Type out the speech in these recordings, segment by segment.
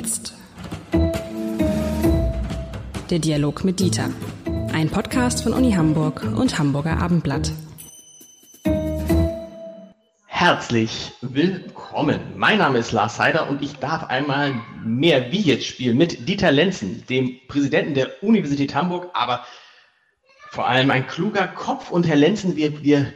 jetzt? Der Dialog mit Dieter. Ein Podcast von Uni Hamburg und Hamburger Abendblatt. Herzlich willkommen. Mein Name ist Lars Seider und ich darf einmal mehr wie jetzt spielen mit Dieter Lenzen, dem Präsidenten der Universität Hamburg, aber vor allem ein kluger Kopf. Und Herr Lenzen, wir, wir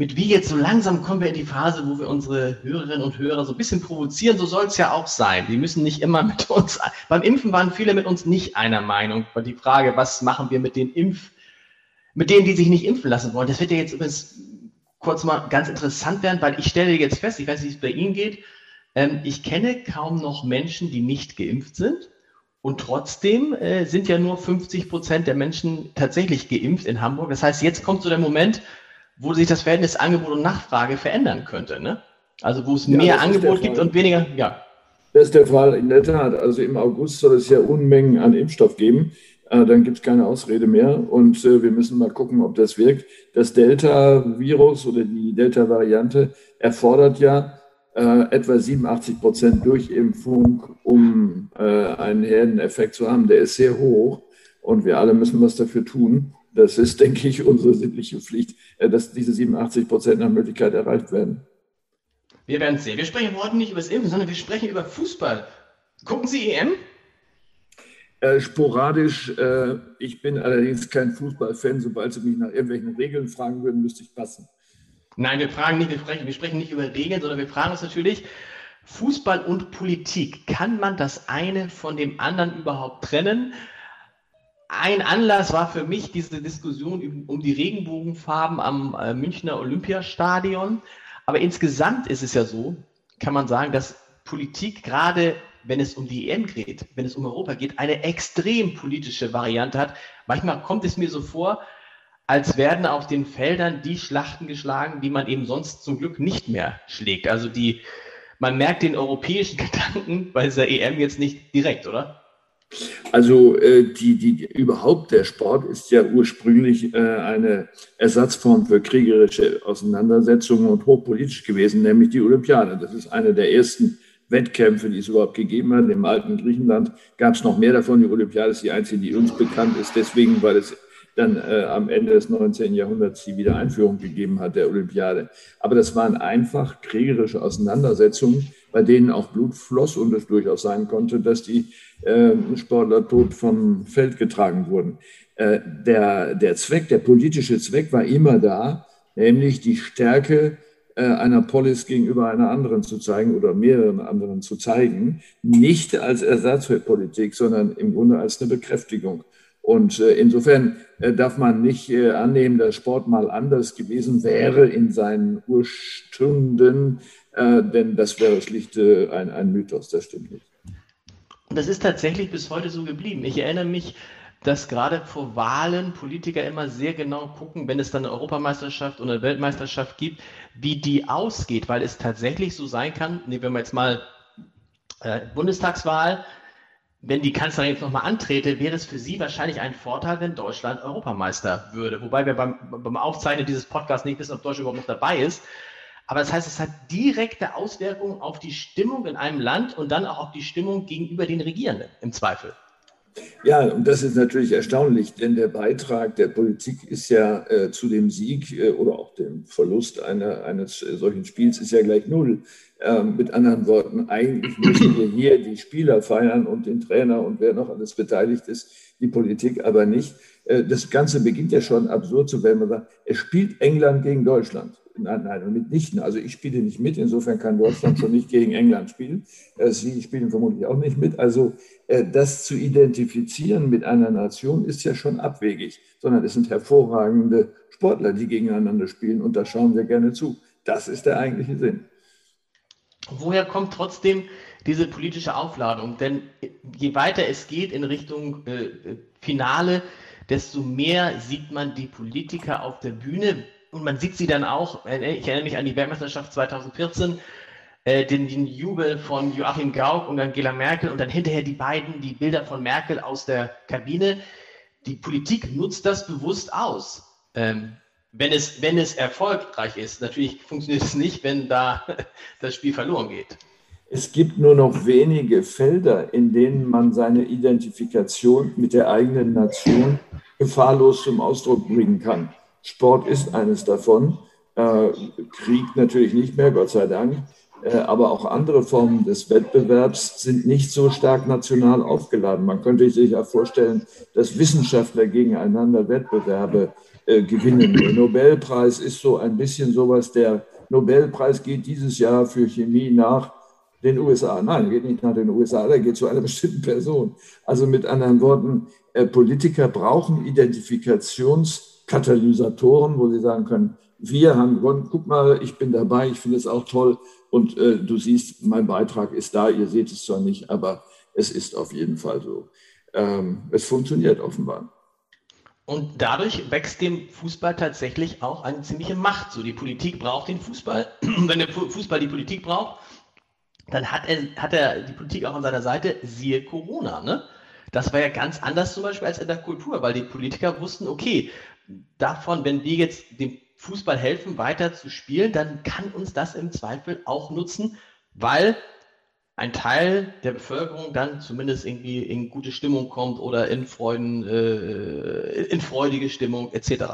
mit wie jetzt so langsam kommen wir in die Phase, wo wir unsere Hörerinnen und Hörer so ein bisschen provozieren. So soll es ja auch sein. Die müssen nicht immer mit uns. Beim Impfen waren viele mit uns nicht einer Meinung. Aber die Frage, was machen wir mit den Impf, mit denen, die sich nicht impfen lassen wollen, das wird ja jetzt übrigens kurz mal ganz interessant werden, weil ich stelle jetzt fest, ich weiß nicht, wie es bei Ihnen geht. Ähm, ich kenne kaum noch Menschen, die nicht geimpft sind. Und trotzdem äh, sind ja nur 50 Prozent der Menschen tatsächlich geimpft in Hamburg. Das heißt, jetzt kommt so der Moment, wo sich das Verhältnis Angebot und Nachfrage verändern könnte. Ne? Also wo es ja, mehr Angebot gibt und weniger, ja. Das ist der Fall in der Tat. Also im August soll es ja Unmengen an Impfstoff geben. Äh, dann gibt es keine Ausrede mehr. Und äh, wir müssen mal gucken, ob das wirkt. Das Delta-Virus oder die Delta-Variante erfordert ja äh, etwa 87 Prozent Durchimpfung, um äh, einen Herdeneffekt zu haben. Der ist sehr hoch. Und wir alle müssen was dafür tun. Das ist, denke ich, unsere sittliche Pflicht, äh, dass diese 87 Prozent nach Möglichkeit erreicht werden. Wir werden sehen. Wir sprechen heute nicht über das Impfen, sondern wir sprechen über Fußball. Gucken Sie EM? Äh, sporadisch. Äh, ich bin allerdings kein Fußballfan. Sobald Sie mich nach irgendwelchen Regeln fragen würden, müsste ich passen. Nein, wir fragen nicht, wir sprechen, wir sprechen nicht über Regeln, sondern wir fragen uns natürlich, Fußball und Politik, kann man das eine von dem anderen überhaupt trennen? Ein Anlass war für mich diese Diskussion um die Regenbogenfarben am äh, Münchner Olympiastadion. Aber insgesamt ist es ja so, kann man sagen, dass Politik gerade, wenn es um die EM geht, wenn es um Europa geht, eine extrem politische Variante hat. Manchmal kommt es mir so vor, als werden auf den Feldern die Schlachten geschlagen, die man eben sonst zum Glück nicht mehr schlägt. Also die, man merkt den europäischen Gedanken bei dieser EM jetzt nicht direkt, oder? Also äh, die, die, überhaupt der Sport ist ja ursprünglich äh, eine Ersatzform für kriegerische Auseinandersetzungen und hochpolitisch gewesen, nämlich die Olympiade. Das ist eine der ersten Wettkämpfe, die es überhaupt gegeben hat. Im alten Griechenland gab es noch mehr davon. Die Olympiade ist die einzige, die uns bekannt ist, deswegen, weil es dann äh, am Ende des 19. Jahrhunderts die Wiedereinführung gegeben hat der Olympiade. Aber das waren einfach kriegerische Auseinandersetzungen, bei denen auch Blut floss und es durchaus sein konnte, dass die äh, Sportler tot vom Feld getragen wurden. Äh, der, der Zweck, der politische Zweck war immer da, nämlich die Stärke äh, einer Polis gegenüber einer anderen zu zeigen oder mehreren anderen zu zeigen, nicht als Ersatz für Politik, sondern im Grunde als eine Bekräftigung. Und äh, insofern äh, darf man nicht äh, annehmen, dass Sport mal anders gewesen wäre in seinen Urstunden, denn das wäre schlicht ein, ein Mythos, das stimmt nicht. Das ist tatsächlich bis heute so geblieben. Ich erinnere mich, dass gerade vor Wahlen Politiker immer sehr genau gucken, wenn es dann eine Europameisterschaft oder eine Weltmeisterschaft gibt, wie die ausgeht, weil es tatsächlich so sein kann, nehmen wir jetzt mal äh, Bundestagswahl, wenn die Kanzlerin jetzt nochmal antrete, wäre es für sie wahrscheinlich ein Vorteil, wenn Deutschland Europameister würde. Wobei wir beim, beim Aufzeichnen dieses Podcasts nicht wissen, ob Deutschland überhaupt noch dabei ist. Aber das heißt, es hat direkte Auswirkungen auf die Stimmung in einem Land und dann auch auf die Stimmung gegenüber den Regierenden im Zweifel. Ja, und das ist natürlich erstaunlich, denn der Beitrag der Politik ist ja äh, zu dem Sieg äh, oder auch dem Verlust einer, eines äh, solchen Spiels ist ja gleich null. Ähm, mit anderen Worten, eigentlich müssen wir hier die Spieler feiern und den Trainer und wer noch alles beteiligt ist, die Politik aber nicht. Äh, das Ganze beginnt ja schon absurd zu werden. Man sagt, es spielt England gegen Deutschland. Nein, nein, mitnichten. Also ich spiele nicht mit, insofern kann Deutschland schon nicht gegen England spielen. Äh, Sie spielen vermutlich auch nicht mit. Also äh, das zu identifizieren mit einer Nation ist ja schon abwegig, sondern es sind hervorragende Sportler, die gegeneinander spielen und da schauen wir gerne zu. Das ist der eigentliche Sinn. Woher kommt trotzdem diese politische Aufladung? Denn je weiter es geht in Richtung äh, Finale, desto mehr sieht man die Politiker auf der Bühne und man sieht sie dann auch, äh, ich erinnere mich an die Weltmeisterschaft 2014, äh, den, den, Jubel von Joachim Gauck und Angela Merkel und dann hinterher die beiden, die Bilder von Merkel aus der Kabine. Die Politik nutzt das bewusst aus. Ähm, wenn es, wenn es erfolgreich ist. Natürlich funktioniert es nicht, wenn da das Spiel verloren geht. Es gibt nur noch wenige Felder, in denen man seine Identifikation mit der eigenen Nation gefahrlos zum Ausdruck bringen kann. Sport ist eines davon. Äh, Krieg natürlich nicht mehr, Gott sei Dank. Äh, aber auch andere Formen des Wettbewerbs sind nicht so stark national aufgeladen. Man könnte sich ja vorstellen, dass Wissenschaftler gegeneinander Wettbewerbe äh, gewinnen. Der Nobelpreis ist so ein bisschen sowas, der Nobelpreis geht dieses Jahr für Chemie nach den USA. Nein, geht nicht nach den USA, der geht zu einer bestimmten Person. Also mit anderen Worten, Politiker brauchen Identifikationskatalysatoren, wo sie sagen können, wir haben gewonnen, guck mal, ich bin dabei, ich finde es auch toll und äh, du siehst, mein Beitrag ist da, ihr seht es zwar nicht, aber es ist auf jeden Fall so. Ähm, es funktioniert offenbar. Und dadurch wächst dem Fußball tatsächlich auch eine ziemliche Macht. So, die Politik braucht den Fußball. Wenn der Fußball die Politik braucht, dann hat er, hat er die Politik auch an seiner Seite, siehe Corona. Ne? Das war ja ganz anders zum Beispiel als in der Kultur, weil die Politiker wussten, okay, davon, wenn wir jetzt dem Fußball helfen, weiter zu spielen, dann kann uns das im Zweifel auch nutzen, weil ein Teil der Bevölkerung dann zumindest irgendwie in gute Stimmung kommt oder in Freuden, äh, in freudige Stimmung etc.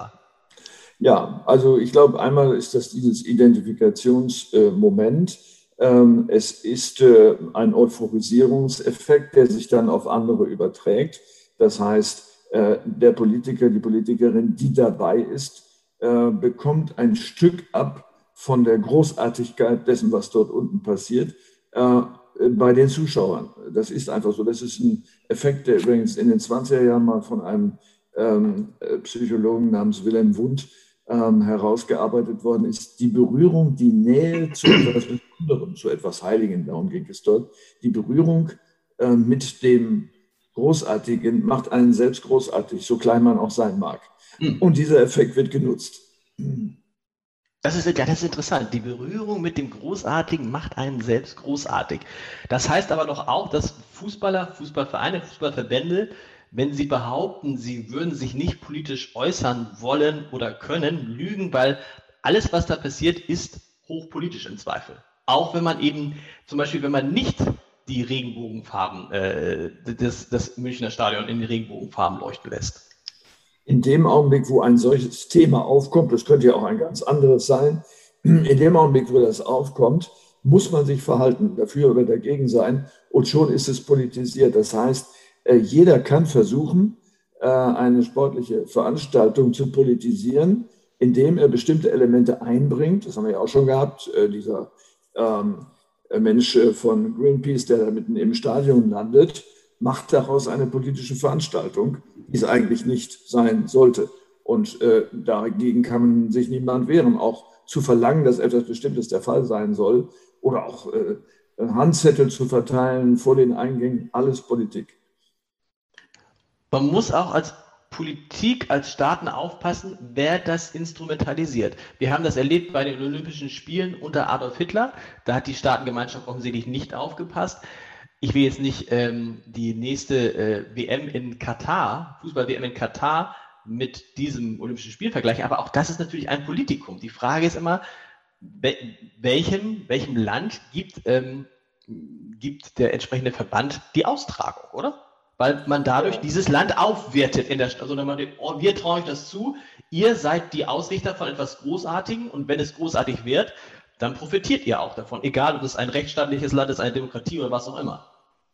Ja, also ich glaube, einmal ist das dieses Identifikationsmoment. Ähm, es ist äh, ein Euphorisierungseffekt, der sich dann auf andere überträgt. Das heißt, der Politiker, die Politikerin, die dabei ist, äh, bekommt ein Stück ab von der Großartigkeit dessen, was dort unten passiert, bei den Zuschauern. Das ist einfach so. Das ist ein Effekt, der übrigens in den 20er Jahren mal von einem ähm, Psychologen namens Wilhelm Wundt ähm, herausgearbeitet worden ist, die Berührung, die Nähe zu etwas Besonderem, zu etwas Heiligen, darum ging es dort, die Berührung äh, mit dem Großartigen macht einen selbst großartig, so klein man auch sein mag. Mhm. Und dieser Effekt wird genutzt. Das ist, ja, das ist interessant. Die Berührung mit dem Großartigen macht einen selbst großartig. Das heißt aber doch auch, dass Fußballer, Fußballvereine, Fußballverbände wenn sie behaupten, sie würden sich nicht politisch äußern wollen oder können, lügen, weil alles, was da passiert, ist hochpolitisch im Zweifel. Auch wenn man eben, zum Beispiel, wenn man nicht die Regenbogenfarben, äh, das, das Münchner Stadion in die Regenbogenfarben leuchten lässt. In dem Augenblick, wo ein solches Thema aufkommt, das könnte ja auch ein ganz anderes sein, in dem Augenblick, wo das aufkommt, muss man sich verhalten, dafür oder dagegen sein und schon ist es politisiert. Das heißt, äh, jeder kann versuchen, äh, eine sportliche Veranstaltung zu politisieren, indem er bestimmte Elemente einbringt. Das haben wir ja auch schon gehabt. Äh, dieser ähm, Mensch von Greenpeace, der da mitten im Stadion landet, macht daraus eine politische Veranstaltung, die es eigentlich nicht sein sollte. Und äh, dagegen kann sich niemand wehren. Auch zu verlangen, dass etwas Bestimmtes der Fall sein soll oder auch äh, Handzettel zu verteilen vor den Eingängen, alles Politik. Man muss auch als Politik, als Staaten aufpassen, wer das instrumentalisiert. Wir haben das erlebt bei den Olympischen Spielen unter Adolf Hitler. Da hat die Staatengemeinschaft offensichtlich nicht aufgepasst. Ich will jetzt nicht ähm, die nächste äh, WM in Katar, Fußball-WM in Katar, mit diesem Olympischen Spiel vergleichen, aber auch das ist natürlich ein Politikum. Die Frage ist immer, welchem, welchem Land gibt, ähm, gibt der entsprechende Verband die Austragung, oder? Weil man dadurch dieses Land aufwertet in der Stadt. Also wenn man wir trauen euch das zu, ihr seid die Ausrichter von etwas Großartigem und wenn es großartig wird, dann profitiert ihr auch davon, egal ob es ein rechtsstaatliches Land ist, eine Demokratie oder was auch immer.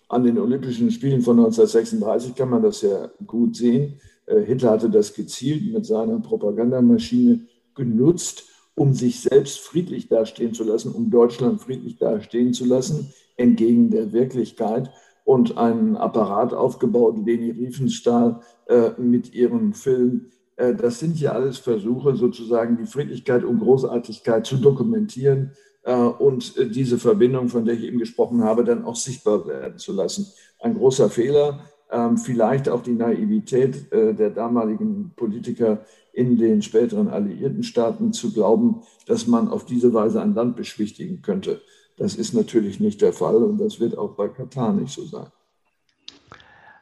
An den Olympischen Spielen von 1936 kann man das ja gut sehen. Äh, Hitler hatte das gezielt mit seiner Propagandamaschine genutzt, um sich selbst friedlich dastehen zu lassen, um Deutschland friedlich dastehen zu lassen, entgegen der Wirklichkeit und einen Apparat aufgebaut, Leni Riefenstahl äh, mit ihrem Film. Äh, das sind ja alles Versuche, sozusagen die Friedlichkeit und Großartigkeit zu dokumentieren äh, und diese Verbindung, von der ich eben gesprochen habe, dann auch sichtbar werden zu lassen. Ein großer Fehler, ähm, vielleicht auch die Naivität der damaligen Politiker in den späteren alliierten Staaten zu glauben, dass man auf diese Weise ein Land beschwichtigen könnte. Das ist natürlich nicht der Fall und das wird auch bei Katar nicht so sein.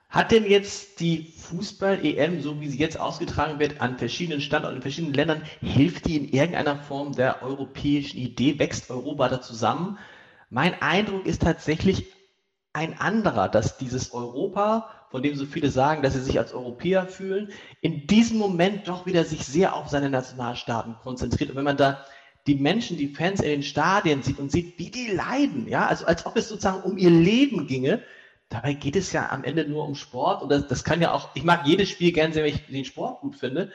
Hat denn jetzt die Fußball-EM, so wie sie jetzt ausgetragen wird, an verschiedenen Standorten, in verschiedenen Ländern, hilft die in irgendeiner Form der europäischen Idee? Wächst Europa da zusammen? Mein Eindruck ist tatsächlich ein anderer, dass dieses Europa, von dem so viele sagen, dass sie sich als Europäer fühlen, in diesem Moment doch wieder sich sehr auf seine Nationalstaaten konzentriert. Und wenn man da die Menschen, die Fans in den Stadien sieht und sieht, wie die leiden, ja, also als ob es sozusagen um ihr Leben ginge, dabei geht es ja am Ende nur um Sport und das, das kann ja auch, ich mag jedes Spiel gerne wenn ich den Sport gut finde.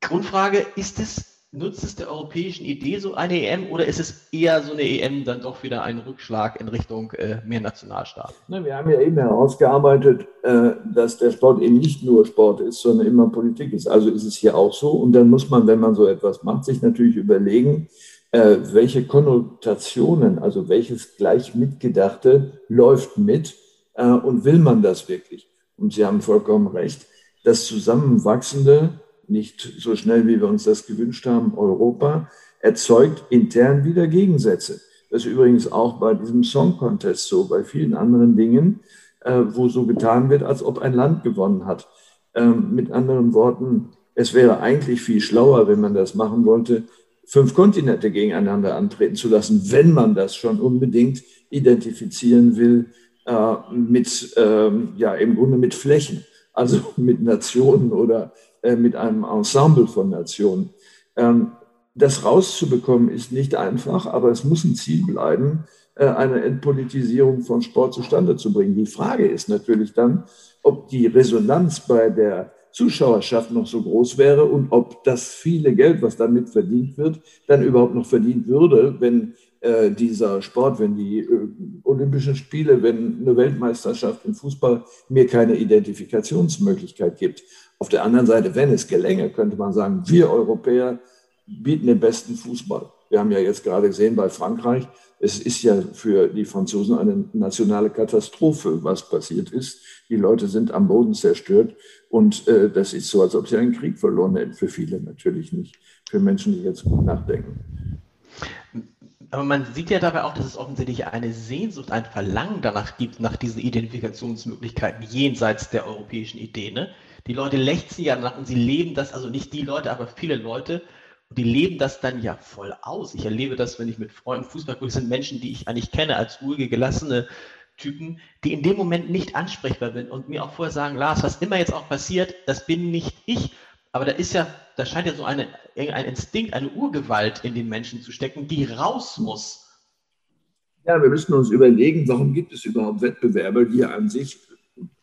Grundfrage, ist es nutzt es der europäischen Idee so eine EM oder ist es eher so eine EM dann doch wieder ein Rückschlag in Richtung äh, mehr Nationalstaat? Wir haben ja eben herausgearbeitet, äh, dass der Sport eben nicht nur Sport ist, sondern immer Politik ist. Also ist es hier auch so. Und dann muss man, wenn man so etwas macht, sich natürlich überlegen, äh, welche Konnotationen, also welches gleich mitgedachte läuft mit äh, und will man das wirklich? Und Sie haben vollkommen recht. Das zusammenwachsende nicht so schnell, wie wir uns das gewünscht haben, Europa, erzeugt intern wieder Gegensätze. Das ist übrigens auch bei diesem Song Contest so, bei vielen anderen Dingen, äh, wo so getan wird, als ob ein Land gewonnen hat. Ähm, mit anderen Worten, es wäre eigentlich viel schlauer, wenn man das machen wollte, fünf Kontinente gegeneinander antreten zu lassen, wenn man das schon unbedingt identifizieren will äh, mit, ähm, ja, im Grunde mit Flächen, also mit Nationen oder mit einem Ensemble von Nationen. Ähm, das rauszubekommen ist nicht einfach, aber es muss ein Ziel bleiben, äh, eine Entpolitisierung von Sport zustande zu bringen. Die Frage ist natürlich dann, ob die Resonanz bei der Zuschauerschaft noch so groß wäre und ob das viele Geld, was damit verdient wird, dann überhaupt noch verdient würde, wenn äh, dieser Sport, wenn die äh, Olympischen Spiele, wenn eine Weltmeisterschaft im Fußball mir keine Identifikationsmöglichkeit gibt. Auf der anderen Seite, wenn es gelänge, könnte man sagen, wir Europäer bieten den besten Fußball. Wir haben ja jetzt gerade gesehen bei Frankreich, es ist ja für die Franzosen eine nationale Katastrophe, was passiert ist. Die Leute sind am Boden zerstört und äh, das ist so, als ob sie einen Krieg verloren hätten. Für viele natürlich nicht, für Menschen, die jetzt gut nachdenken. Aber man sieht ja dabei auch, dass es offensichtlich eine Sehnsucht, ein Verlangen danach gibt, nach diesen Identifikationsmöglichkeiten jenseits der europäischen Idee. Ne? Die Leute lechzen ja danach und sie leben das, also nicht die Leute, aber viele Leute, und die leben das dann ja voll aus. Ich erlebe das, wenn ich mit Freunden Fußball gucke, sind Menschen, die ich eigentlich kenne, als ruhige, gelassene Typen, die in dem Moment nicht ansprechbar sind und mir auch vorher sagen, Lars, was immer jetzt auch passiert, das bin nicht ich. Aber da ist ja, da scheint ja so eine, ein Instinkt, eine Urgewalt in den Menschen zu stecken, die raus muss. Ja, wir müssen uns überlegen, warum gibt es überhaupt Wettbewerbe, die an sich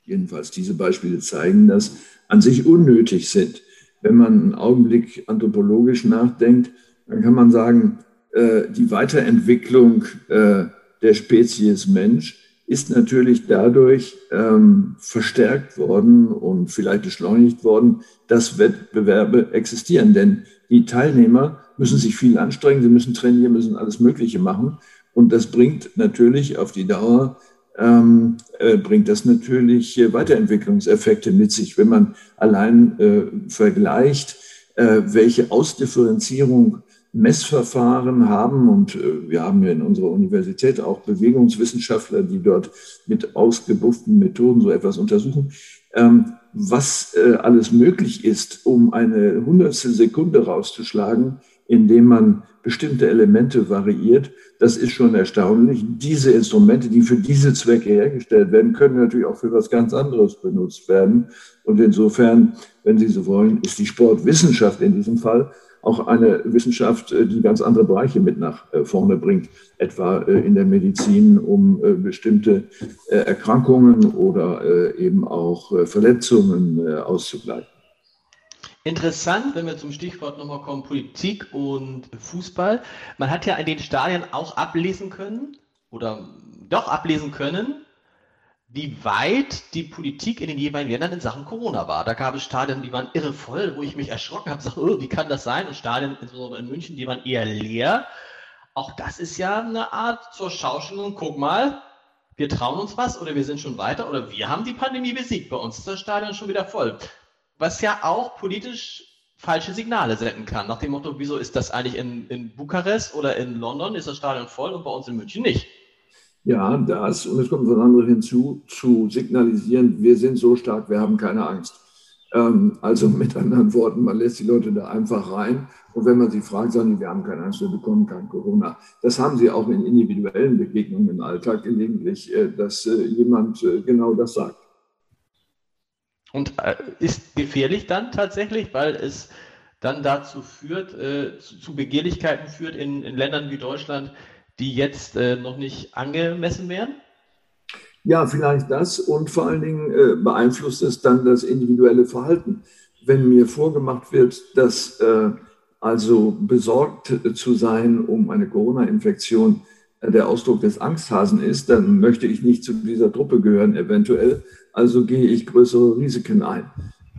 jedenfalls diese Beispiele zeigen das, an sich unnötig sind. Wenn man einen Augenblick anthropologisch nachdenkt, dann kann man sagen, äh, die Weiterentwicklung äh, der Spezies Mensch ist natürlich dadurch ähm, verstärkt worden und vielleicht beschleunigt worden, dass Wettbewerbe existieren. Denn die Teilnehmer müssen sich viel anstrengen, sie müssen trainieren, müssen alles Mögliche machen. Und das bringt natürlich auf die Dauer ähm, äh, bringt das natürlich äh, Weiterentwicklungseffekte mit sich. Wenn man allein äh, vergleicht, äh, welche Ausdifferenzierung Messverfahren haben, und äh, wir haben ja in unserer Universität auch Bewegungswissenschaftler, die dort mit ausgebufften Methoden so etwas untersuchen, ähm, was äh, alles möglich ist, um eine hundertstel Sekunde rauszuschlagen, indem man bestimmte Elemente variiert, das ist schon erstaunlich. Diese Instrumente, die für diese Zwecke hergestellt werden, können natürlich auch für was ganz anderes benutzt werden. Und insofern, wenn Sie so wollen, ist die Sportwissenschaft in diesem Fall auch eine Wissenschaft, äh, die ganz andere Bereiche mit nach äh, vorne bringt, etwa äh, in der Medizin, um bestimmte Erkrankungen oder eben auch Verletzungen auszugleichen. Interessant, wenn wir zum Stichwort nochmal kommen, Politik und Fußball. Man hat ja in den Stadien auch ablesen können, oder doch ablesen können, wie weit die Politik in den jeweiligen Ländern in Sachen Corona war. Da gab es Stadien, die waren irre voll, wo ich mich erschrocken habe, gesagt, oh, wie kann das sein? Und Stadien, insbesondere in München, die waren eher leer. Auch das ist ja eine Art zur Schaustellung. Guck mal, wir trauen uns was oder wir sind schon weiter oder wir haben die Pandemie besiegt. Bei uns ist das Stadion schon wieder voll was ja auch politisch falsche Signale senden kann. Nach dem Motto, wieso ist das eigentlich in, in Bukarest oder in London, ist das Stadion voll und bei uns in München nicht? Ja, das, und es kommt von anderen hinzu, zu signalisieren, wir sind so stark, wir haben keine Angst. Ähm, also mit anderen Worten, man lässt die Leute da einfach rein. Und wenn man sie fragt, sagen die, wir haben keine Angst, wir bekommen kein Corona. Das haben sie auch in individuellen Begegnungen im Alltag gelegentlich, äh, dass äh, jemand äh, genau das sagt. Und ist gefährlich dann tatsächlich, weil es dann dazu führt, zu, Begehrlichkeiten führt in, in Ländern wie Deutschland, die jetzt noch nicht angemessen wären? Ja, vielleicht das und vor allen Dingen äh, beeinflusst es dann das individuelle Verhalten. Wenn mir vorgemacht wird, dass äh, also besorgt zu sein um eine Corona-Infektion äh, der Ausdruck des Angsthasen ist, dann möchte ich nicht zu dieser Truppe gehören, eventuell. Also gehe ich größere Risiken ein.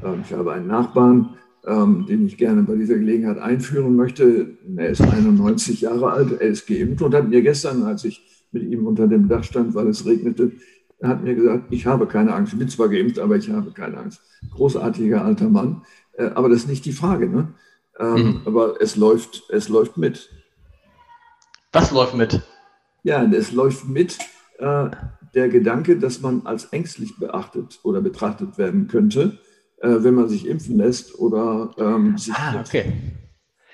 Ähm, ich habe einen Nachbarn, ähm, den ich gerne bei dieser Gelegenheit einführen möchte. Er ist 91 Jahre alt, er ist geimpft und hat mir gestern, als ich mit ihm unter dem Dach stand, weil es regnete, er hat mir gesagt, ich habe keine Angst. Ich bin zwar geimpft, aber ich habe keine Angst. Großartiger alter Mann. Äh, aber das ist nicht die Frage. Ne? Ähm, mhm. Aber es läuft, es läuft mit. Was läuft mit? Ja, es läuft mit äh, der Gedanke, dass man als ängstlich beachtet oder betrachtet werden könnte, äh, wenn man sich impfen lässt oder ähm, sich. Ah, okay.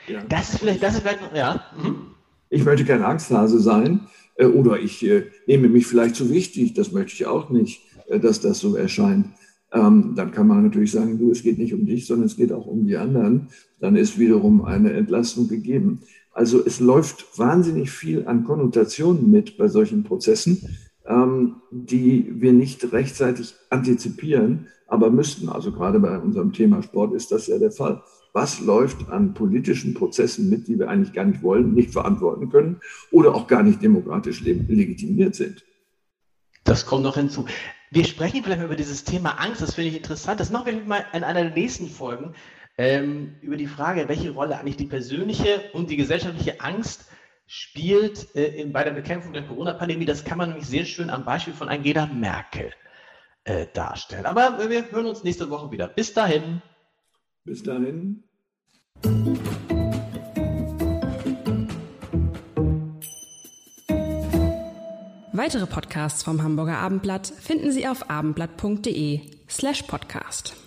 Ja. Das ist vielleicht, das ist vielleicht, ja. Mhm. Ich möchte kein Angsthase sein. Äh, oder ich äh, nehme mich vielleicht zu wichtig, das möchte ich auch nicht, äh, dass das so erscheint. Ähm, dann kann man natürlich sagen, du, es geht nicht um dich, sondern es geht auch um die anderen. Dann ist wiederum eine Entlastung gegeben. Also es läuft wahnsinnig viel an Konnotationen mit bei solchen Prozessen, ähm, die wir nicht rechtzeitig antizipieren, aber müssten. Also gerade bei unserem Thema Sport ist das ja der Fall was läuft an politischen Prozessen mit, die wir eigentlich gar nicht wollen, nicht verantworten können oder auch gar nicht demokratisch legitimiert sind. Das kommt noch hinzu. Wir sprechen vielleicht mal über dieses Thema Angst, das finde ich interessant. Das machen wir mal in einer der nächsten Folgen ähm, über die Frage, welche Rolle eigentlich die persönliche und die gesellschaftliche Angst spielt äh, in, bei der Bekämpfung der Corona-Pandemie. Das kann man nämlich sehr schön am Beispiel von Angela Merkel äh, darstellen. Aber wir hören uns nächste Woche wieder. Bis dahin. Bis dahin. Weitere Podcasts vom Hamburger Abendblatt finden Sie auf abendblatt.de slash podcast.